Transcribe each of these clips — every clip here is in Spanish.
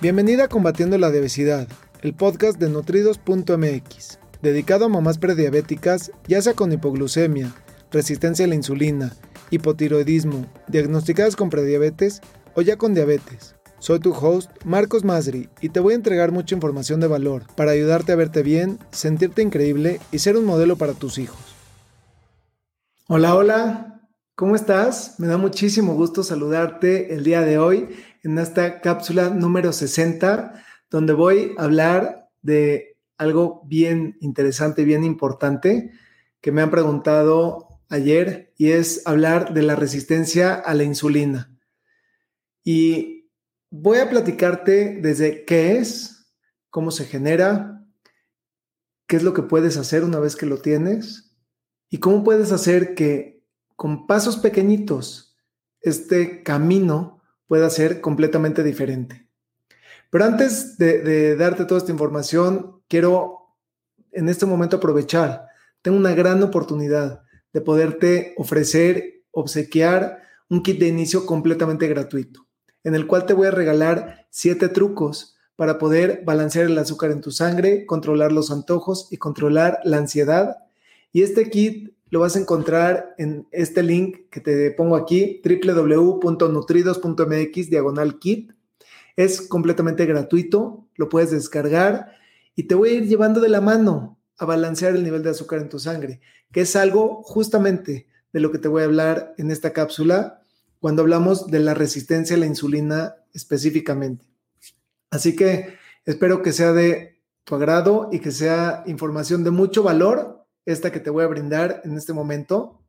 Bienvenida a Combatiendo la Obesidad, el podcast de nutridos.mx, dedicado a mamás prediabéticas, ya sea con hipoglucemia, resistencia a la insulina, hipotiroidismo, diagnosticadas con prediabetes o ya con diabetes. Soy tu host, Marcos Masri, y te voy a entregar mucha información de valor para ayudarte a verte bien, sentirte increíble y ser un modelo para tus hijos. Hola, hola, ¿cómo estás? Me da muchísimo gusto saludarte el día de hoy en esta cápsula número 60, donde voy a hablar de algo bien interesante, bien importante, que me han preguntado ayer, y es hablar de la resistencia a la insulina. Y voy a platicarte desde qué es, cómo se genera, qué es lo que puedes hacer una vez que lo tienes, y cómo puedes hacer que con pasos pequeñitos este camino pueda ser completamente diferente. Pero antes de, darte toda esta información, quiero en este momento aprovechar. Tengo una gran oportunidad de poderte ofrecer, obsequiar un kit de inicio completamente gratuito, en el cual te voy a regalar siete trucos para poder balancear el azúcar en tu sangre, controlar los antojos y controlar la ansiedad. Y este kit lo vas a encontrar en este link que te pongo aquí, www.nutridos.mx diagonal kit. Es completamente gratuito, lo puedes descargar y te voy a ir llevando de la mano a balancear el nivel de azúcar en tu sangre, que es algo justamente de lo que te voy a hablar en esta cápsula cuando hablamos de la resistencia a la insulina específicamente. Así que espero que sea de tu agrado y que sea información de mucho valor esta que te voy a brindar en este momento.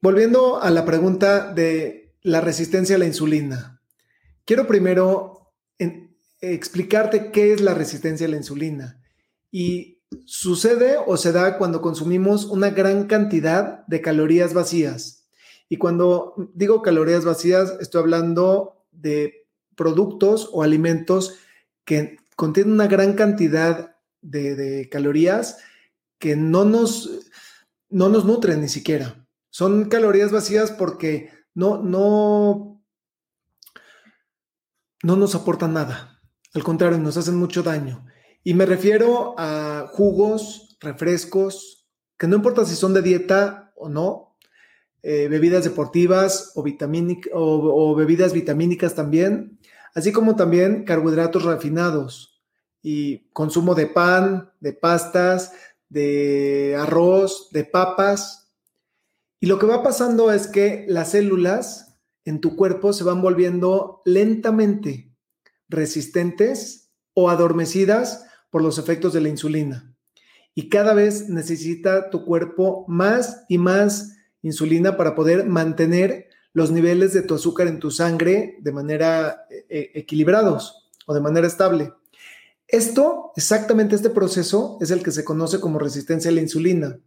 Volviendo a la pregunta de la resistencia a la insulina, quiero primero explicarte qué es la resistencia a la insulina. Y sucede o se da cuando consumimos una gran cantidad de calorías vacías. Y cuando digo calorías vacías, estoy hablando de productos o alimentos que contienen una gran cantidad de, de calorías que no nos, no nos nutren ni siquiera. Son calorías vacías porque no, no, no nos aportan nada. Al contrario, nos hacen mucho daño. Y me refiero a jugos, refrescos, que no importa si son de dieta o no, eh, bebidas deportivas o, o, bebidas vitamínicas también, así como también carbohidratos refinados y consumo de pan, de pastas, de arroz, de papas. Y lo que va pasando es que las células en tu cuerpo se van volviendo lentamente resistentes o adormecidas por los efectos de la insulina. Y cada vez necesita tu cuerpo más y más insulina para poder mantener los niveles de tu azúcar en tu sangre de manera eh, eh, equilibrados o de manera estable. Esto, exactamente este proceso, es el que se conoce como resistencia a la insulina.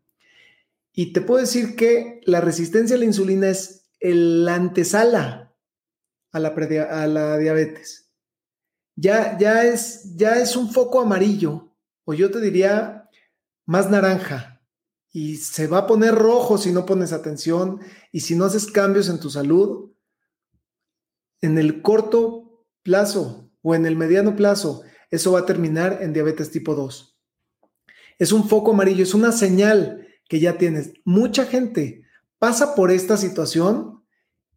Y te puedo decir que la resistencia a la insulina es el antesala a la, a la diabetes. Ya, ya, es, ya es un foco amarillo, o yo te diría más naranja, y se va a poner rojo si no pones atención y si no haces cambios en tu salud. En el corto plazo o en el mediano plazo, eso va a terminar en diabetes tipo 2. Es un foco amarillo, es una señal que ya tienes. Mucha gente pasa por esta situación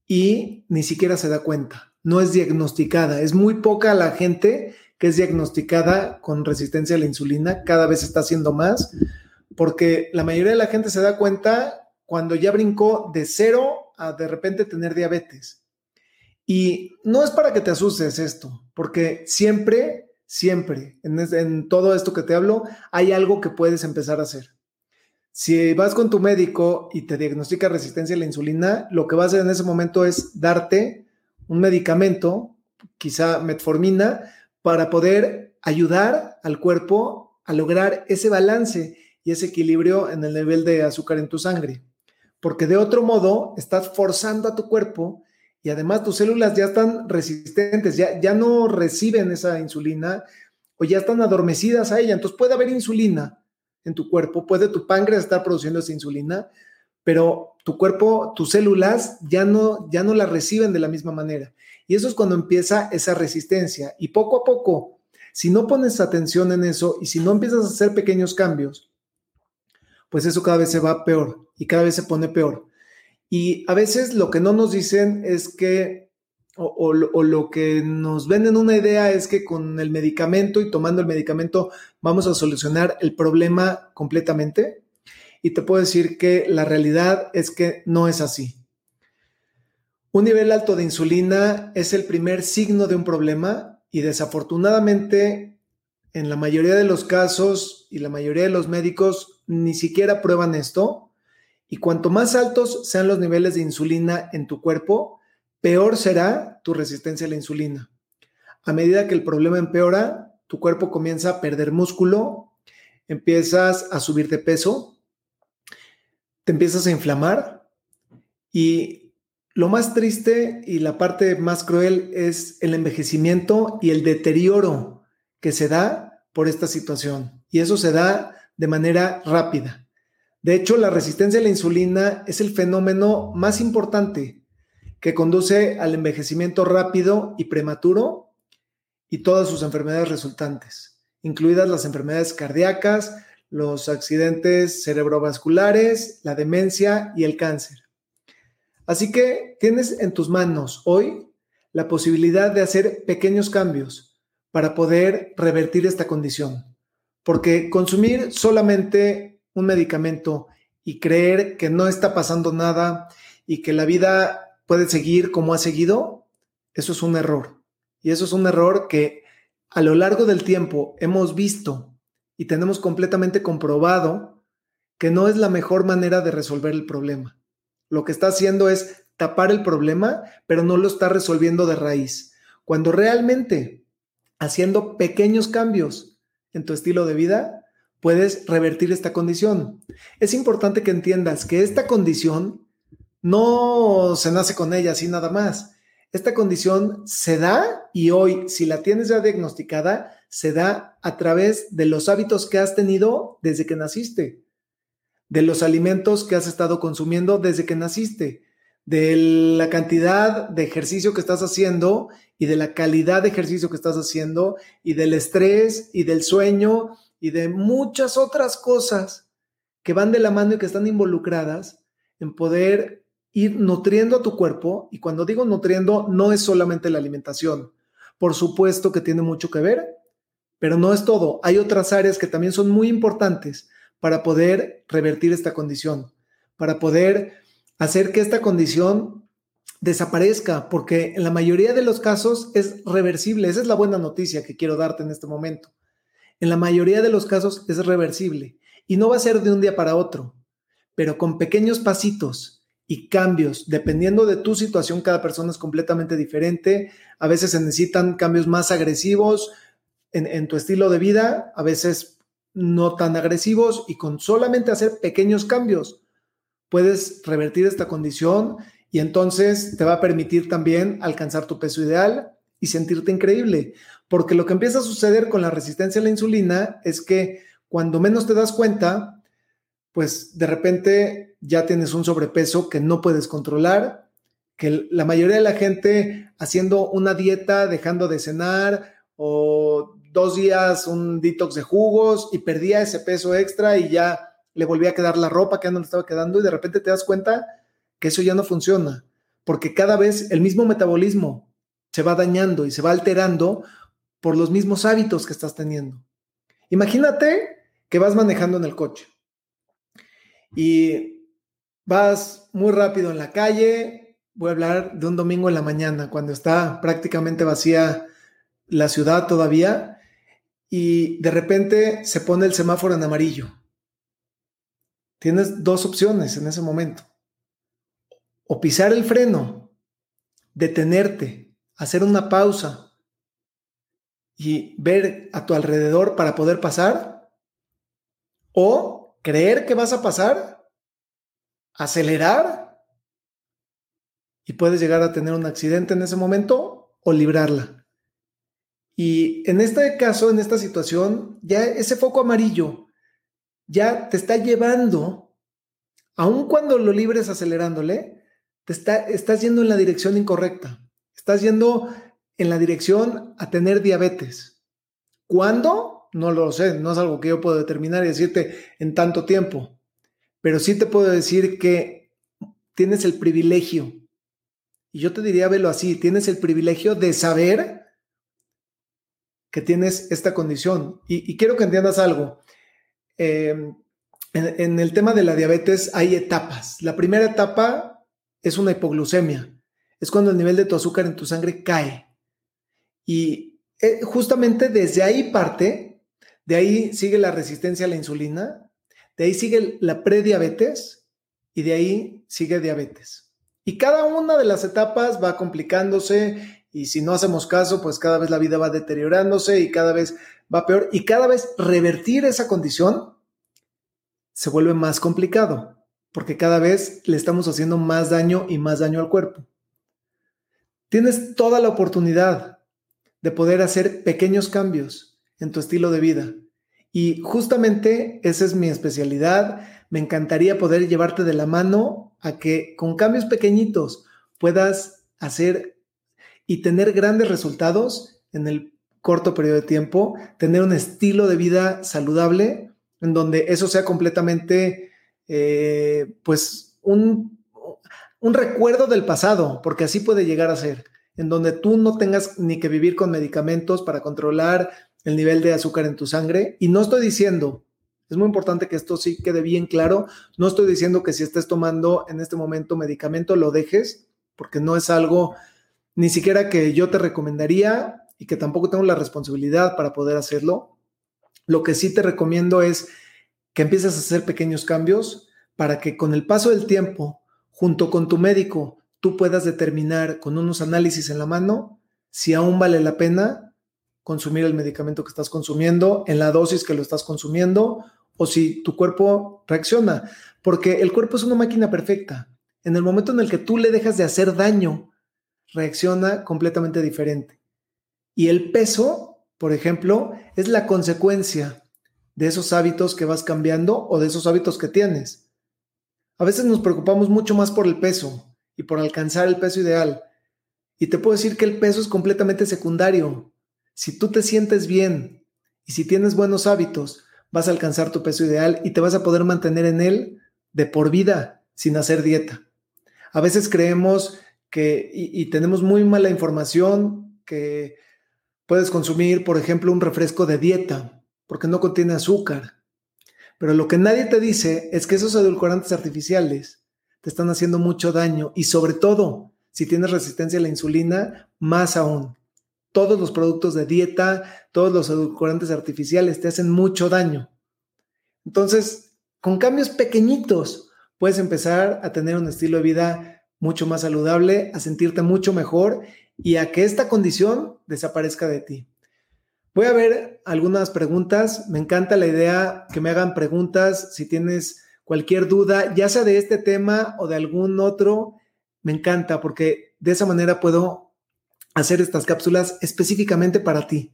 y ni siquiera se da cuenta. No es diagnosticada. Es muy poca la gente que es diagnosticada con resistencia a la insulina. Cada vez está haciendo más porque la mayoría de la gente se da cuenta cuando ya brincó de cero a de repente tener diabetes. Y no es para que te asustes esto, porque siempre siempre, en, todo esto que te hablo, hay algo que puedes empezar a hacer. Si vas con tu médico y te diagnostica resistencia a la insulina, lo que va a hacer en ese momento es darte un medicamento, quizá metformina, para poder ayudar al cuerpo a lograr ese balance y ese equilibrio en el nivel de azúcar en tu sangre. Porque de otro modo, estás forzando a tu cuerpo y además tus células ya están resistentes, ya, ya no reciben esa insulina o ya están adormecidas a ella. Entonces puede haber insulina en tu cuerpo, puede tu páncreas estar produciendo esa insulina, pero tu cuerpo, tus células ya no, ya no la reciben de la misma manera. Y eso es cuando empieza esa resistencia. Y poco a poco, si no pones atención en eso y si no empiezas a hacer pequeños cambios, pues eso cada vez se va peor y cada vez se pone peor. Y a veces lo que no nos dicen es que, o, lo que nos venden una idea es que con el medicamento y tomando el medicamento vamos a solucionar el problema completamente. Y te puedo decir que la realidad es que no es así. Un nivel alto de insulina es el primer signo de un problema y desafortunadamente en la mayoría de los casos y la mayoría de los médicos ni siquiera prueban esto y cuanto más altos sean los niveles de insulina en tu cuerpo, peor será tu resistencia a la insulina. A medida que el problema empeora, tu cuerpo comienza a perder músculo, empiezas a subir de peso, te empiezas a inflamar y lo más triste y la parte más cruel es el envejecimiento y el deterioro que se da por esta situación. Y eso se da de manera rápida. De hecho, la resistencia a la insulina es el fenómeno más importante que conduce al envejecimiento rápido y prematuro y todas sus enfermedades resultantes, incluidas las enfermedades cardíacas, los accidentes cerebrovasculares, la demencia y el cáncer. Así que tienes en tus manos hoy la posibilidad de hacer pequeños cambios para poder revertir esta condición, porque consumir solamente un medicamento y creer que no está pasando nada y que la vida puede seguir como ha seguido, eso es un error. Y eso es un error que a lo largo del tiempo hemos visto y tenemos completamente comprobado que no es la mejor manera de resolver el problema. Lo que está haciendo es tapar el problema, pero no lo está resolviendo de raíz. Cuando realmente haciendo pequeños cambios en tu estilo de vida, puedes revertir esta condición. Es importante que entiendas que esta condición no se nace con ella así nada más. Esta condición se da y hoy, si la tienes ya diagnosticada, se da a través de los hábitos que has tenido desde que naciste, de los alimentos que has estado consumiendo desde que naciste, de la cantidad de ejercicio que estás haciendo y de la calidad de ejercicio que estás haciendo y del estrés y del sueño y de muchas otras cosas que van de la mano y que están involucradas en poder ir nutriendo a tu cuerpo. Y cuando digo nutriendo, no es solamente la alimentación. Por supuesto que tiene mucho que ver, pero no es todo. Hay otras áreas que también son muy importantes para poder revertir esta condición, para poder hacer que esta condición desaparezca, porque en la mayoría de los casos es reversible. Esa es la buena noticia que quiero darte en este momento en la mayoría de los casos es reversible y no va a ser de un día para otro, pero con pequeños pasitos y cambios, dependiendo de tu situación, cada persona es completamente diferente. A veces se necesitan cambios más agresivos en, tu estilo de vida, a veces no tan agresivos y con solamente hacer pequeños cambios puedes revertir esta condición y entonces te va a permitir también alcanzar tu peso ideal y sentirte increíble. Porque lo que empieza a suceder con la resistencia a la insulina es que cuando menos te das cuenta, pues de repente ya tienes un sobrepeso que no puedes controlar, que la mayoría de la gente haciendo una dieta, dejando de cenar o dos días un detox de jugos y perdía ese peso extra y ya le volvía a quedar la ropa que no le estaba quedando y de repente te das cuenta que eso ya no funciona, porque cada vez el mismo metabolismo se va dañando y se va alterando por los mismos hábitos que estás teniendo. Imagínate que vas manejando en el coche y vas muy rápido en la calle. Voy a hablar de un domingo en la mañana, cuando está prácticamente vacía la ciudad todavía, y de repente se pone el semáforo en amarillo. Tienes dos opciones en ese momento. O pisar el freno, detenerte, hacer una pausa y ver a tu alrededor para poder pasar? ¿O creer que vas a pasar? ¿Acelerar? Y puedes llegar a tener un accidente en ese momento o librarla. Y en este caso, en esta situación, ya ese foco amarillo ya te está llevando, aun cuando lo libres acelerándole, te está, estás yendo en la dirección incorrecta. Estás yendo en la dirección a tener diabetes. ¿Cuándo? No lo sé, no es algo que yo puedo determinar y decirte en tanto tiempo, pero sí te puedo decir que tienes el privilegio, y yo te diría, velo así, tienes el privilegio de saber que tienes esta condición. Y, quiero que entiendas algo. Em, en, el tema de la diabetes hay etapas. La primera etapa es una hipoglucemia. Es cuando el nivel de tu azúcar en tu sangre cae. Y eh, justamente desde ahí parte, de ahí sigue la resistencia a la insulina, de ahí sigue la prediabetes y de ahí sigue diabetes. Y cada una de las etapas va complicándose y si no hacemos caso, pues cada vez la vida va deteriorándose y cada vez va peor y cada vez revertir esa condición se vuelve más complicado porque cada vez le estamos haciendo más daño y más daño al cuerpo. Tienes toda la oportunidad de poder hacer pequeños cambios en tu estilo de vida. Y justamente esa es mi especialidad. Me encantaría poder llevarte de la mano a que con cambios pequeñitos puedas hacer y tener grandes resultados en el corto periodo de tiempo, tener un estilo de vida saludable en donde eso sea completamente, eh, pues, un, un recuerdo del pasado, porque así puede llegar a ser, en donde tú no tengas ni que vivir con medicamentos para controlar el nivel de azúcar en tu sangre. Y no estoy diciendo, es muy importante que esto sí quede bien claro, no estoy diciendo que si estés tomando en este momento medicamento lo dejes, porque no es algo ni siquiera que yo te recomendaría y que tampoco tengo la responsabilidad para poder hacerlo. Lo que sí te recomiendo es que empieces a hacer pequeños cambios para que con el paso del tiempo, junto con tu médico, tú puedas determinar con unos análisis en la mano si aún vale la pena consumir el medicamento que estás consumiendo, en la dosis que lo estás consumiendo, o si tu cuerpo reacciona. Porque el cuerpo es una máquina perfecta. En el momento en el que tú le dejas de hacer daño, reacciona completamente diferente. Y el peso, por ejemplo, es la consecuencia de esos hábitos que vas cambiando o de esos hábitos que tienes. A veces nos preocupamos mucho más por el peso y por alcanzar el peso ideal. Y te puedo decir que el peso es completamente secundario. Si tú te sientes bien y si tienes buenos hábitos, vas a alcanzar tu peso ideal y te vas a poder mantener en él de por vida sin hacer dieta. A veces creemos que, y, tenemos muy mala información, que puedes consumir, por ejemplo, un refresco de dieta porque no contiene azúcar. Pero lo que nadie te dice es que esos edulcorantes artificiales te están haciendo mucho daño y sobre todo, si tienes resistencia a la insulina, más aún todos los productos de dieta, todos los edulcorantes artificiales te hacen mucho daño. Entonces, con cambios pequeñitos, puedes empezar a tener un estilo de vida mucho más saludable, a sentirte mucho mejor y a que esta condición desaparezca de ti. Voy a ver algunas preguntas. Me encanta la idea que me hagan preguntas si tienes cualquier duda, ya sea de este tema o de algún otro. Me encanta porque de esa manera puedo hacer estas cápsulas específicamente para ti,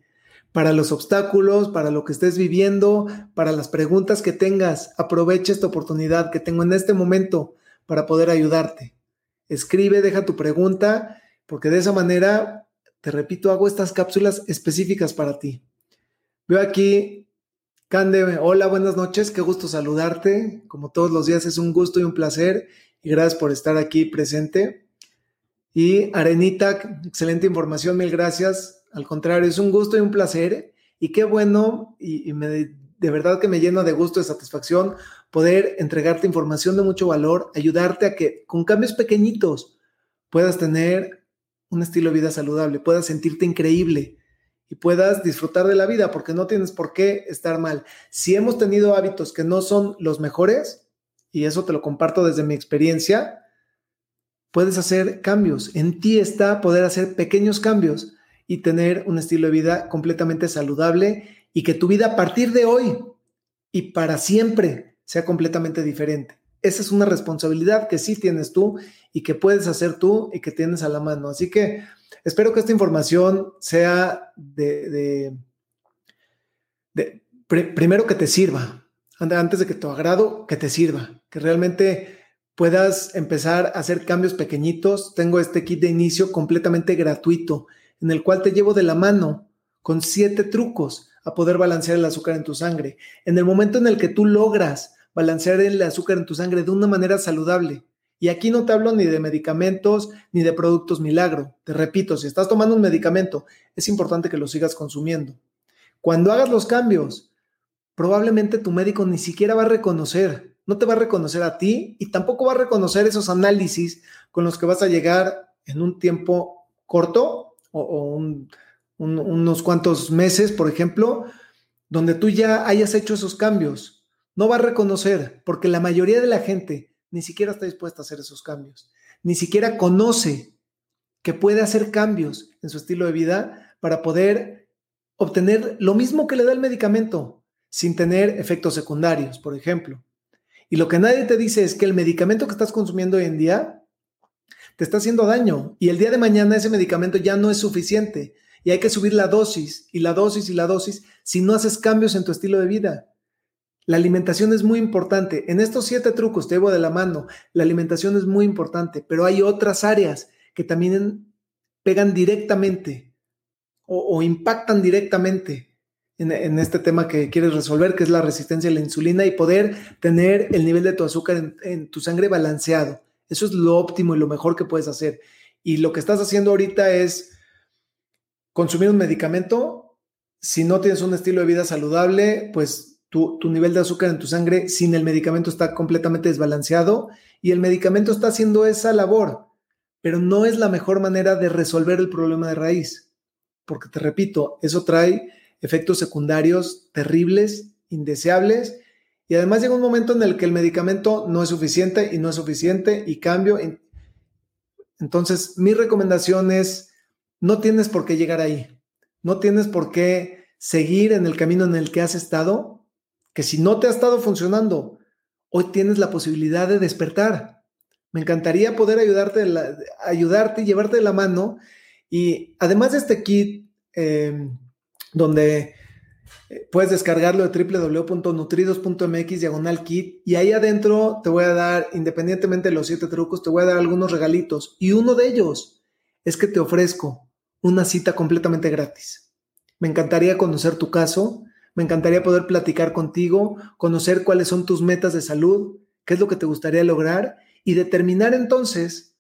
para los obstáculos, para lo que estés viviendo, para las preguntas que tengas. Aprovecha esta oportunidad que tengo en este momento para poder ayudarte. Escribe, deja tu pregunta, porque de esa manera, te repito, hago estas cápsulas específicas para ti. Veo aquí, Cande, hola, buenas noches, qué gusto saludarte. Como todos los días es un gusto y un placer y gracias por estar aquí presente. Y Arenita, excelente información, mil gracias. Al contrario, es un gusto y un placer. Y qué bueno, y, de verdad que me llena de gusto y satisfacción poder entregarte información de mucho valor, ayudarte a que con cambios pequeñitos puedas tener un estilo de vida saludable, puedas sentirte increíble y puedas disfrutar de la vida, porque no tienes por qué estar mal. Si hemos tenido hábitos que no son los mejores, y eso te lo comparto desde mi experiencia, puedes hacer cambios. En ti está poder hacer pequeños cambios y tener un estilo de vida completamente saludable y que tu vida a partir de hoy y para siempre sea completamente diferente. Esa es una responsabilidad que sí tienes tú y que puedes hacer tú y que tienes a la mano. Así que espero que esta información sea de, primero que te sirva, antes de que tu agrado, que te sirva, que realmente puedas empezar a hacer cambios pequeñitos. Tengo este kit de inicio completamente gratuito en el cual te llevo de la mano con siete trucos a poder balancear el azúcar en tu sangre. En el momento en el que tú logras balancear el azúcar en tu sangre de una manera saludable, y aquí no te hablo ni de medicamentos ni de productos milagro. Te repito, si estás tomando un medicamento, es importante que lo sigas consumiendo. Cuando hagas los cambios, probablemente tu médico ni siquiera va a reconocer, no te va a reconocer a ti y tampoco va a reconocer esos análisis con los que vas a llegar en un tiempo corto o, unos cuantos meses, por ejemplo, donde tú ya hayas hecho esos cambios. No va a reconocer porque la mayoría de la gente ni siquiera está dispuesta a hacer esos cambios, ni siquiera conoce que puede hacer cambios en su estilo de vida para poder obtener lo mismo que le da el medicamento sin tener efectos secundarios, por ejemplo. Y lo que nadie te dice es que el medicamento que estás consumiendo hoy en día te está haciendo daño y el día de mañana ese medicamento ya no es suficiente y hay que subir la dosis y la dosis y la dosis si no haces cambios en tu estilo de vida. La alimentación es muy importante. En estos siete trucos te llevo de la mano. La alimentación es muy importante, pero hay otras áreas que también pegan directamente o, impactan directamente en, este tema que quieres resolver, que es la resistencia a la insulina y poder tener el nivel de tu azúcar en, en tu sangre balanceado. Eso es lo óptimo y lo mejor que puedes hacer. Y lo que estás haciendo ahorita es consumir un medicamento. Si no tienes un estilo de vida saludable, pues tu, nivel de azúcar en tu sangre sin el medicamento está completamente desbalanceado y el medicamento está haciendo esa labor, pero no es la mejor manera de resolver el problema de raíz, porque te repito, eso trae efectos secundarios terribles, indeseables, y además llega un momento en el que el medicamento no es suficiente y no es suficiente y cambio. Entonces, mi recomendación es, no tienes por qué llegar ahí, no tienes por qué seguir en el camino en el que has estado que si no te ha estado funcionando, hoy tienes la posibilidad de despertar. Me encantaría poder ayudarte, ayudarte y llevarte de la mano. Y además de este kit, em, donde eh, puedes descargarlo de www.nutridos.mx diagonal kit y ahí adentro te voy a dar, independientemente de los siete trucos, te voy a dar algunos regalitos y uno de ellos es que te ofrezco una cita completamente gratis. Me encantaría conocer tu caso, me encantaría poder platicar contigo, conocer cuáles son tus metas de salud, qué es lo que te gustaría lograr y determinar entonces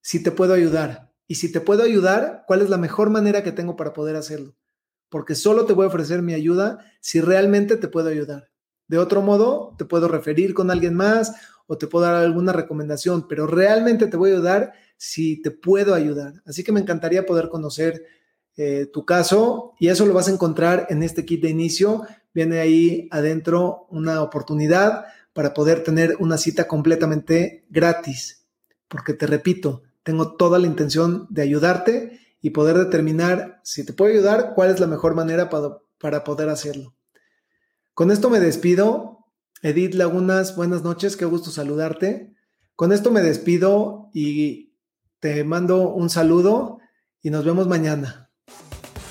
si te puedo ayudar. Y si te puedo ayudar, cuál es la mejor manera que tengo para poder hacerlo. Porque solo te voy a ofrecer mi ayuda si realmente te puedo ayudar. De otro modo, te puedo referir con alguien más o te puedo dar alguna recomendación, pero realmente te voy a ayudar si te puedo ayudar. Así que me encantaría poder conocer eh, tu caso y eso lo vas a encontrar en este kit de inicio. Viene ahí adentro una oportunidad para poder tener una cita completamente gratis. Porque te repito, tengo toda la intención de ayudarte y poder determinar si te puedo ayudar, cuál es la mejor manera para, para poder hacerlo. Con esto me despido. Edith Lagunas, buenas noches, qué gusto saludarte. Con esto me despido y te mando un saludo y nos vemos mañana.